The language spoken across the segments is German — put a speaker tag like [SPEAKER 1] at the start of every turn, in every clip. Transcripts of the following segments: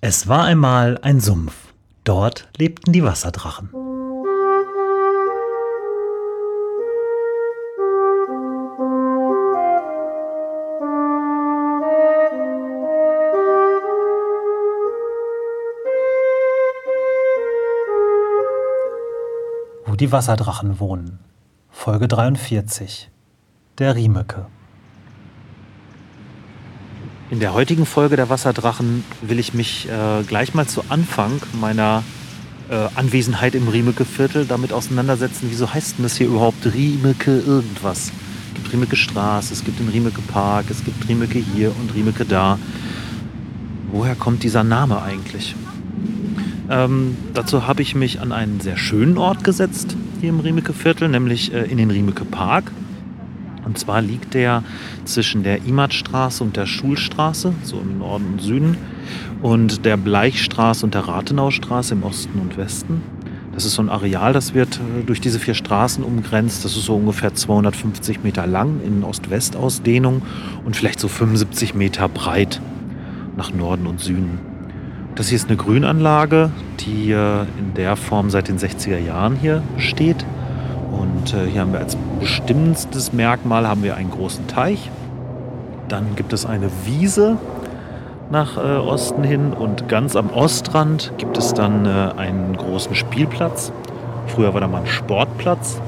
[SPEAKER 1] Es war einmal ein Sumpf. Dort lebten die Wasserdrachen. Wo die Wasserdrachen wohnen. Folge 43. Der Riemeke. In der heutigen Folge der Wasserdrachen will ich mich äh, gleich mal zu Anfang meiner äh, Anwesenheit im Riemeke-Viertel damit auseinandersetzen, wieso heißt denn das hier überhaupt Riemeke irgendwas? Es gibt Riemeke Straße, es gibt den Riemeke Park, es gibt Riemeke hier und Riemeke da. Woher kommt dieser Name eigentlich? Ähm, dazu habe ich mich an einen sehr schönen Ort gesetzt hier im Riemeke-Viertel, nämlich äh, in den Riemeke Park. Und zwar liegt der zwischen der Imatstraße und der Schulstraße, so im Norden und Süden, und der Bleichstraße und der Rathenaustraße im Osten und Westen. Das ist so ein Areal, das wird äh, durch diese vier Straßen umgrenzt. Das ist so ungefähr 250 Meter lang in Ost-West-Ausdehnung und vielleicht so 75 Meter breit nach Norden und Süden. Das hier ist eine Grünanlage, die äh, in der Form seit den 60er Jahren hier steht. Äh, hier haben wir als bestimmendstes Merkmal haben wir einen großen Teich. Dann gibt es eine Wiese nach äh, Osten hin und ganz am Ostrand gibt es dann äh, einen großen Spielplatz. Früher war da mal ein Sportplatz.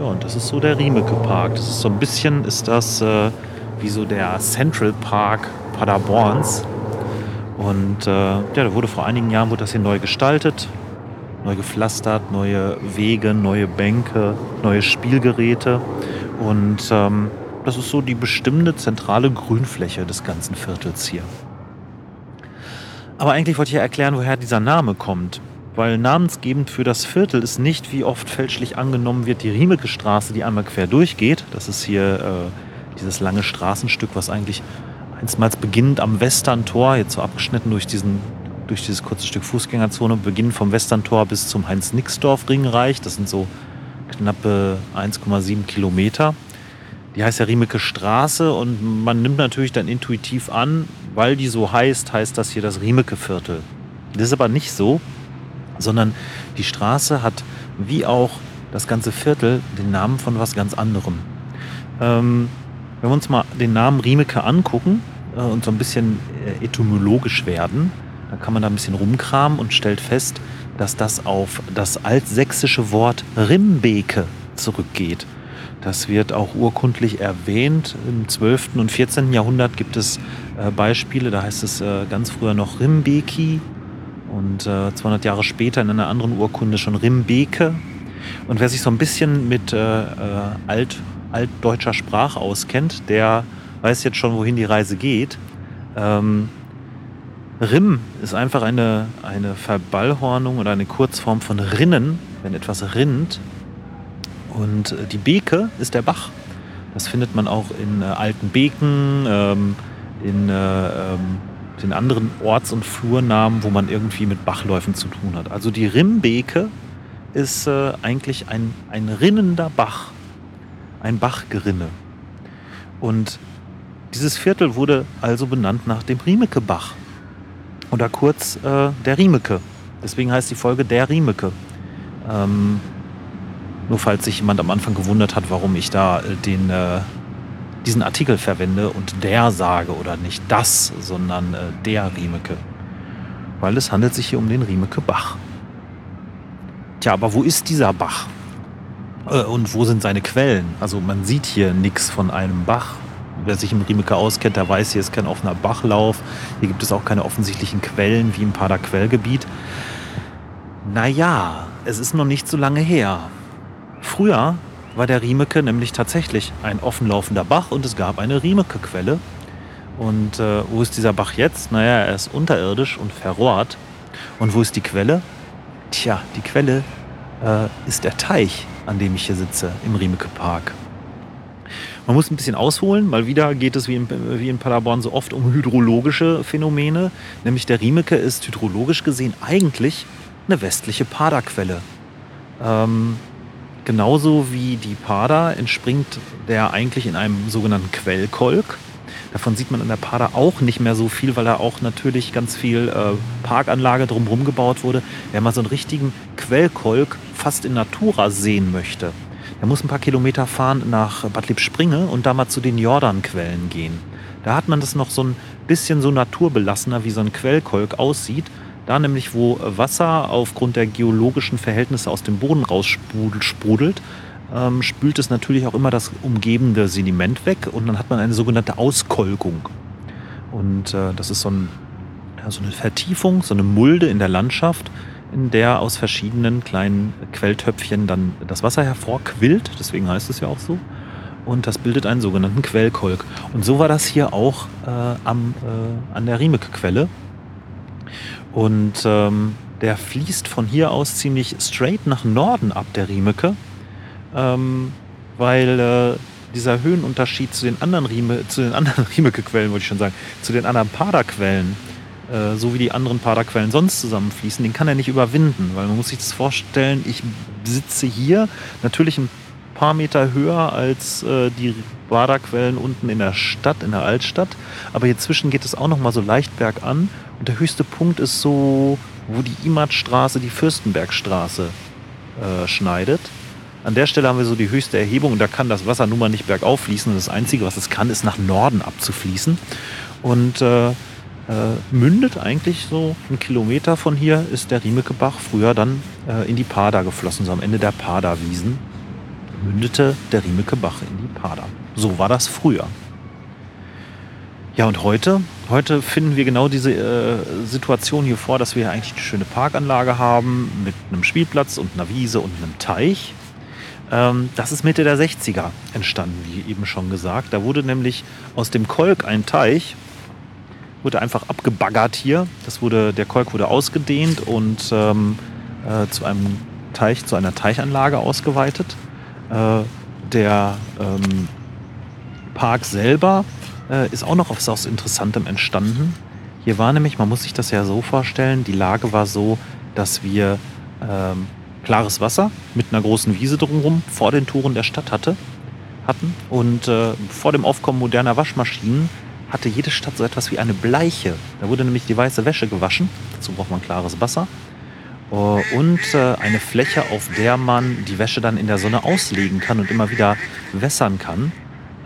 [SPEAKER 1] Ja, und das ist so der Riemeke Park. Das ist so ein bisschen, ist das wie so der Central Park Paderborns. Und ja, da wurde vor einigen Jahren wurde das hier neu gestaltet neu gepflastert, neue Wege, neue Bänke, neue Spielgeräte. Und ähm, das ist so die bestimmte zentrale Grünfläche des ganzen Viertels hier. Aber eigentlich wollte ich ja erklären, woher dieser Name kommt. Weil namensgebend für das Viertel ist nicht, wie oft fälschlich angenommen wird, die Riemeke Straße, die einmal quer durchgeht. Das ist hier äh, dieses lange Straßenstück, was eigentlich einstmals beginnend am Westerntor, jetzt so abgeschnitten durch diesen durch dieses kurze Stück Fußgängerzone, beginnend vom Westerntor bis zum Heinz-Nixdorf-Ring reicht. Das sind so knappe 1,7 Kilometer. Die heißt ja Riemeke Straße und man nimmt natürlich dann intuitiv an, weil die so heißt, heißt das hier das Riemeke-Viertel. Das ist aber nicht so, sondern die Straße hat wie auch das ganze Viertel den Namen von was ganz anderem. Ähm, wenn wir uns mal den Namen Riemeke angucken äh, und so ein bisschen äh, etymologisch werden, dann kann man da ein bisschen rumkramen und stellt fest, dass das auf das altsächsische Wort Rimbeke zurückgeht. Das wird auch urkundlich erwähnt. Im 12. und 14. Jahrhundert gibt es äh, Beispiele, da heißt es äh, ganz früher noch Rimbeki und äh, 200 Jahre später in einer anderen Urkunde schon Rimbeke. Und wer sich so ein bisschen mit äh, äh, alt, altdeutscher Sprache auskennt, der weiß jetzt schon, wohin die Reise geht. Ähm, Rim ist einfach eine, eine Verballhornung oder eine Kurzform von Rinnen, wenn etwas rinnt. Und äh, die Beke ist der Bach. Das findet man auch in äh, alten Beken, ähm, in äh, ähm, den anderen Orts- und Flurnamen, wo man irgendwie mit Bachläufen zu tun hat. Also die Rimbeke ist äh, eigentlich ein, ein rinnender Bach, ein Bachgerinne. Und dieses Viertel wurde also benannt nach dem Riemeke-Bach. Oder kurz äh, der Riemeke. Deswegen heißt die Folge der Riemeke. Ähm, nur falls sich jemand am Anfang gewundert hat, warum ich da äh, den, äh, diesen Artikel verwende und der sage oder nicht das, sondern äh, der Riemeke. Weil es handelt sich hier um den Riemeke Bach. Tja, aber wo ist dieser Bach? Äh, und wo sind seine Quellen? Also man sieht hier nichts von einem Bach wer sich im Riemeke auskennt, der weiß, hier ist kein offener Bachlauf. Hier gibt es auch keine offensichtlichen Quellen wie im Pader Quellgebiet. Naja, es ist noch nicht so lange her. Früher war der Riemeke nämlich tatsächlich ein offenlaufender Bach und es gab eine Riemeke-Quelle. Und äh, wo ist dieser Bach jetzt? Naja, er ist unterirdisch und verrohrt. Und wo ist die Quelle? Tja, die Quelle äh, ist der Teich, an dem ich hier sitze, im Riemeke Park. Man muss ein bisschen ausholen, weil wieder geht es wie in, wie in Paderborn so oft um hydrologische Phänomene. Nämlich der Riemeke ist hydrologisch gesehen eigentlich eine westliche Paderquelle. Ähm, genauso wie die Pader entspringt der eigentlich in einem sogenannten Quellkolk. Davon sieht man in der Pader auch nicht mehr so viel, weil da auch natürlich ganz viel äh, Parkanlage drumherum gebaut wurde. Wer mal so einen richtigen Quellkolk fast in Natura sehen möchte, der muss ein paar Kilometer fahren nach Bad Lippspringe und da mal zu den Jordanquellen gehen. Da hat man das noch so ein bisschen so naturbelassener, wie so ein Quellkolk aussieht. Da nämlich, wo Wasser aufgrund der geologischen Verhältnisse aus dem Boden raussprudelt, ähm, spült es natürlich auch immer das umgebende Sediment weg und dann hat man eine sogenannte Auskolkung. Und äh, das ist so, ein, ja, so eine Vertiefung, so eine Mulde in der Landschaft, in der aus verschiedenen kleinen Quelltöpfchen dann das Wasser hervorquillt, deswegen heißt es ja auch so. Und das bildet einen sogenannten Quellkolk. Und so war das hier auch äh, am, äh, an der Riemeke-Quelle. Und ähm, der fließt von hier aus ziemlich straight nach Norden ab, der Riemeke ähm, weil äh, dieser Höhenunterschied zu den anderen Riemeke-Quellen, wollte ich schon sagen, zu den anderen Paderquellen, äh, so wie die anderen Paderquellen sonst zusammenfließen, den kann er nicht überwinden, weil man muss sich das vorstellen, ich sitze hier natürlich ein paar Meter höher als äh, die Baderquellen unten in der Stadt, in der Altstadt, aber hier zwischen geht es auch noch mal so leicht bergan und der höchste Punkt ist so, wo die Imatstraße die Fürstenbergstraße äh, schneidet. An der Stelle haben wir so die höchste Erhebung und da kann das Wasser nun mal nicht bergauf fließen. das Einzige, was es kann, ist nach Norden abzufließen. Und äh, äh, mündet eigentlich so einen Kilometer von hier ist der Riemekebach früher dann äh, in die Pada geflossen, so am Ende der Pada-Wiesen mündete der Riemekebach in die Pada. So war das früher. Ja, und heute? Heute finden wir genau diese äh, Situation hier vor, dass wir eigentlich eine schöne Parkanlage haben mit einem Spielplatz und einer Wiese und einem Teich. Ähm, das ist Mitte der 60er entstanden, wie eben schon gesagt. Da wurde nämlich aus dem Kolk ein Teich, wurde einfach abgebaggert hier. Das wurde, der Kolk wurde ausgedehnt und ähm, äh, zu einem Teich, zu einer Teichanlage ausgeweitet. Äh, der ähm, Park selber äh, ist auch noch aus, aus Interessantem entstanden. Hier war nämlich, man muss sich das ja so vorstellen, die Lage war so, dass wir ähm, klares Wasser mit einer großen Wiese drumherum vor den Toren der Stadt hatte, hatten. Und äh, vor dem Aufkommen moderner Waschmaschinen hatte jede Stadt so etwas wie eine Bleiche. Da wurde nämlich die weiße Wäsche gewaschen. Dazu braucht man klares Wasser. Uh, und äh, eine Fläche, auf der man die Wäsche dann in der Sonne auslegen kann und immer wieder wässern kann,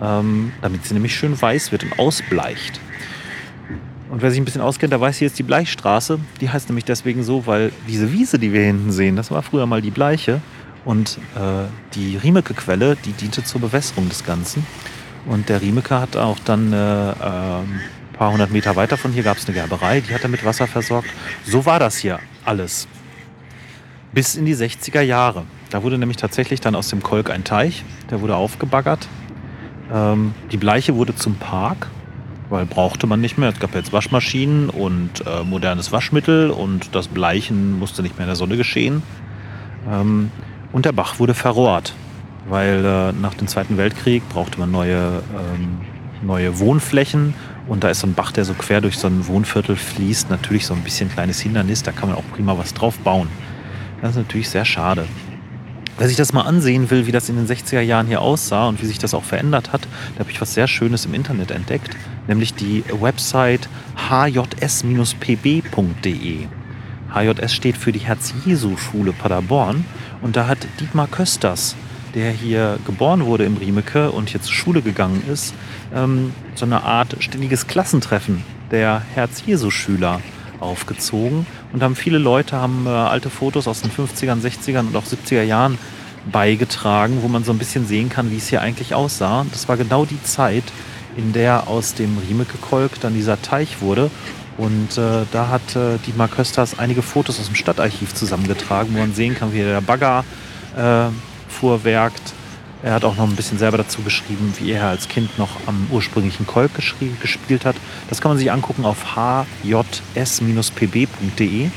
[SPEAKER 1] ähm, damit sie nämlich schön weiß wird und ausbleicht. Und wer sich ein bisschen auskennt, der weiß, hier ist die Bleichstraße. Die heißt nämlich deswegen so, weil diese Wiese, die wir hinten sehen, das war früher mal die Bleiche. Und äh, die Riemeke-Quelle, die diente zur Bewässerung des Ganzen. Und der Riemeke hat auch dann äh, äh, ein paar hundert Meter weiter von hier gab es eine Gerberei, die hat er mit Wasser versorgt. So war das hier alles. Bis in die 60er Jahre. Da wurde nämlich tatsächlich dann aus dem Kolk ein Teich, der wurde aufgebaggert. Ähm, die Bleiche wurde zum Park weil brauchte man nicht mehr. Es gab jetzt Waschmaschinen und äh, modernes Waschmittel und das Bleichen musste nicht mehr in der Sonne geschehen. Ähm, und der Bach wurde verrohrt, weil äh, nach dem Zweiten Weltkrieg brauchte man neue, ähm, neue Wohnflächen und da ist so ein Bach, der so quer durch so ein Wohnviertel fließt, natürlich so ein bisschen kleines Hindernis, da kann man auch prima was drauf bauen. Das ist natürlich sehr schade. Wer sich das mal ansehen will, wie das in den 60er Jahren hier aussah und wie sich das auch verändert hat, da habe ich was sehr Schönes im Internet entdeckt, nämlich die Website hjs-pb.de. HJS steht für die Herz-Jesu-Schule Paderborn und da hat Dietmar Kösters, der hier geboren wurde im Riemeke und hier zur Schule gegangen ist, ähm, so eine Art ständiges Klassentreffen der Herz-Jesu-Schüler aufgezogen und haben viele Leute haben äh, alte Fotos aus den 50ern, 60ern und auch 70er Jahren beigetragen, wo man so ein bisschen sehen kann, wie es hier eigentlich aussah. Das war genau die Zeit, in der aus dem Riemeke-Kolk dann dieser Teich wurde. Und äh, da hat äh, Dietmar Kösters einige Fotos aus dem Stadtarchiv zusammengetragen, wo man sehen kann, wie der Bagger äh, fuhrwerkt, er hat auch noch ein bisschen selber dazu geschrieben, wie er als Kind noch am ursprünglichen Kolk gespielt hat. Das kann man sich angucken auf hjs-pb.de. Äh,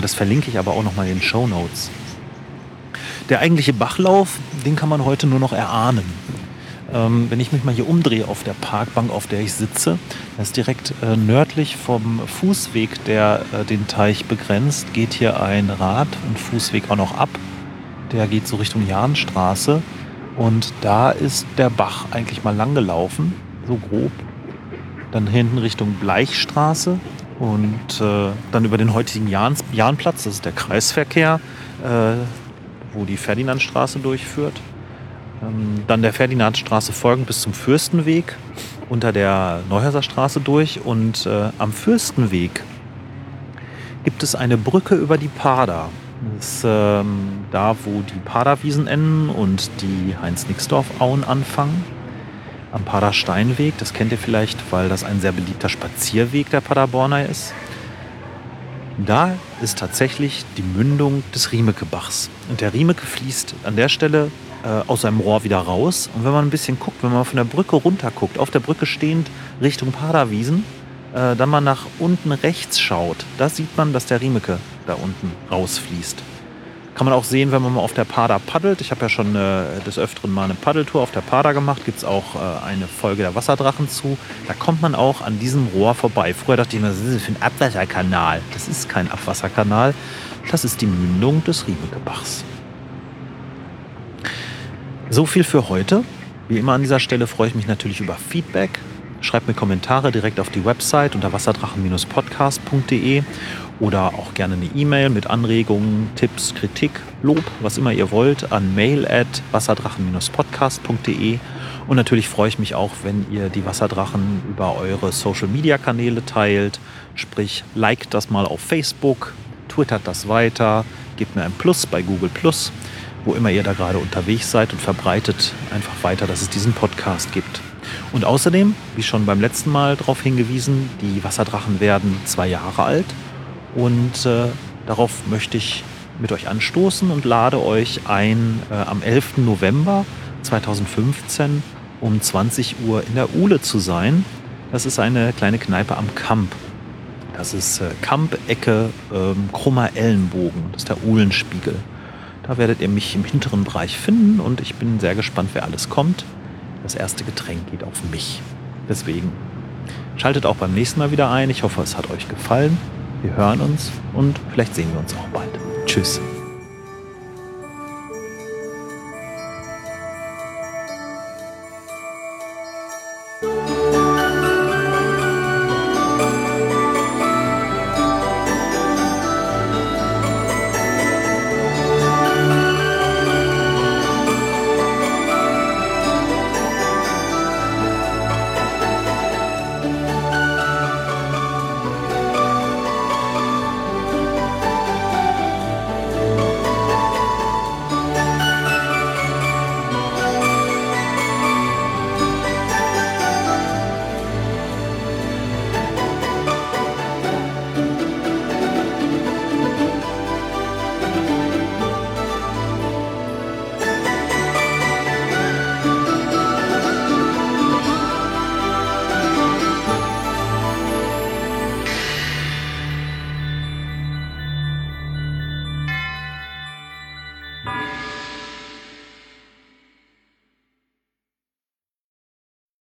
[SPEAKER 1] das verlinke ich aber auch noch mal in den Show Notes. Der eigentliche Bachlauf, den kann man heute nur noch erahnen. Ähm, wenn ich mich mal hier umdrehe auf der Parkbank, auf der ich sitze, das ist direkt äh, nördlich vom Fußweg, der äh, den Teich begrenzt, geht hier ein Rad- und Fußweg auch noch ab. Der geht so Richtung Jahnstraße. Und da ist der Bach eigentlich mal lang gelaufen, so grob. dann hinten Richtung Bleichstraße und äh, dann über den heutigen Jahn, Jahnplatz, das ist der Kreisverkehr, äh, wo die Ferdinandstraße durchführt. Ähm, dann der Ferdinandstraße folgend bis zum Fürstenweg unter der Neuhauser Straße durch und äh, am Fürstenweg gibt es eine Brücke über die Pader. Ist ähm, da, wo die Paderwiesen enden und die Heinz-Nixdorf-Auen anfangen. Am Padersteinweg, das kennt ihr vielleicht, weil das ein sehr beliebter Spazierweg der Paderborner ist. Da ist tatsächlich die Mündung des Riemekebachs. Und der Riemeke fließt an der Stelle äh, aus seinem Rohr wieder raus. Und wenn man ein bisschen guckt, wenn man von der Brücke runter guckt, auf der Brücke stehend Richtung Paderwiesen, äh, dann mal nach unten rechts schaut, da sieht man, dass der Riemeke da unten rausfließt. Kann man auch sehen, wenn man mal auf der Pader paddelt. Ich habe ja schon äh, des Öfteren mal eine Paddeltour auf der Pader gemacht. Gibt es auch äh, eine Folge der Wasserdrachen zu. Da kommt man auch an diesem Rohr vorbei. Früher dachte ich mir, was ist das für ein Abwasserkanal? Das ist kein Abwasserkanal. Das ist die Mündung des Riemekebachs. So viel für heute. Wie immer an dieser Stelle freue ich mich natürlich über Feedback. Schreibt mir Kommentare direkt auf die Website unter wasserdrachen-podcast.de oder auch gerne eine E-Mail mit Anregungen, Tipps, Kritik, Lob, was immer ihr wollt, an mail at wasserdrachen-podcast.de. Und natürlich freue ich mich auch, wenn ihr die Wasserdrachen über eure Social-Media-Kanäle teilt. Sprich, liked das mal auf Facebook, twittert das weiter, gebt mir ein Plus bei Google Plus wo immer ihr da gerade unterwegs seid und verbreitet einfach weiter, dass es diesen Podcast gibt. Und außerdem, wie schon beim letzten Mal darauf hingewiesen, die Wasserdrachen werden zwei Jahre alt und äh, darauf möchte ich mit euch anstoßen und lade euch ein, äh, am 11. November 2015 um 20 Uhr in der Uhle zu sein. Das ist eine kleine Kneipe am Kamp. Das ist äh, Kamp-Ecke ähm, Krummer Ellenbogen. Das ist der Uhlenspiegel. Da werdet ihr mich im hinteren Bereich finden und ich bin sehr gespannt, wer alles kommt. Das erste Getränk geht auf mich. Deswegen schaltet auch beim nächsten Mal wieder ein. Ich hoffe, es hat euch gefallen. Wir hören uns und vielleicht sehen wir uns auch bald. Tschüss.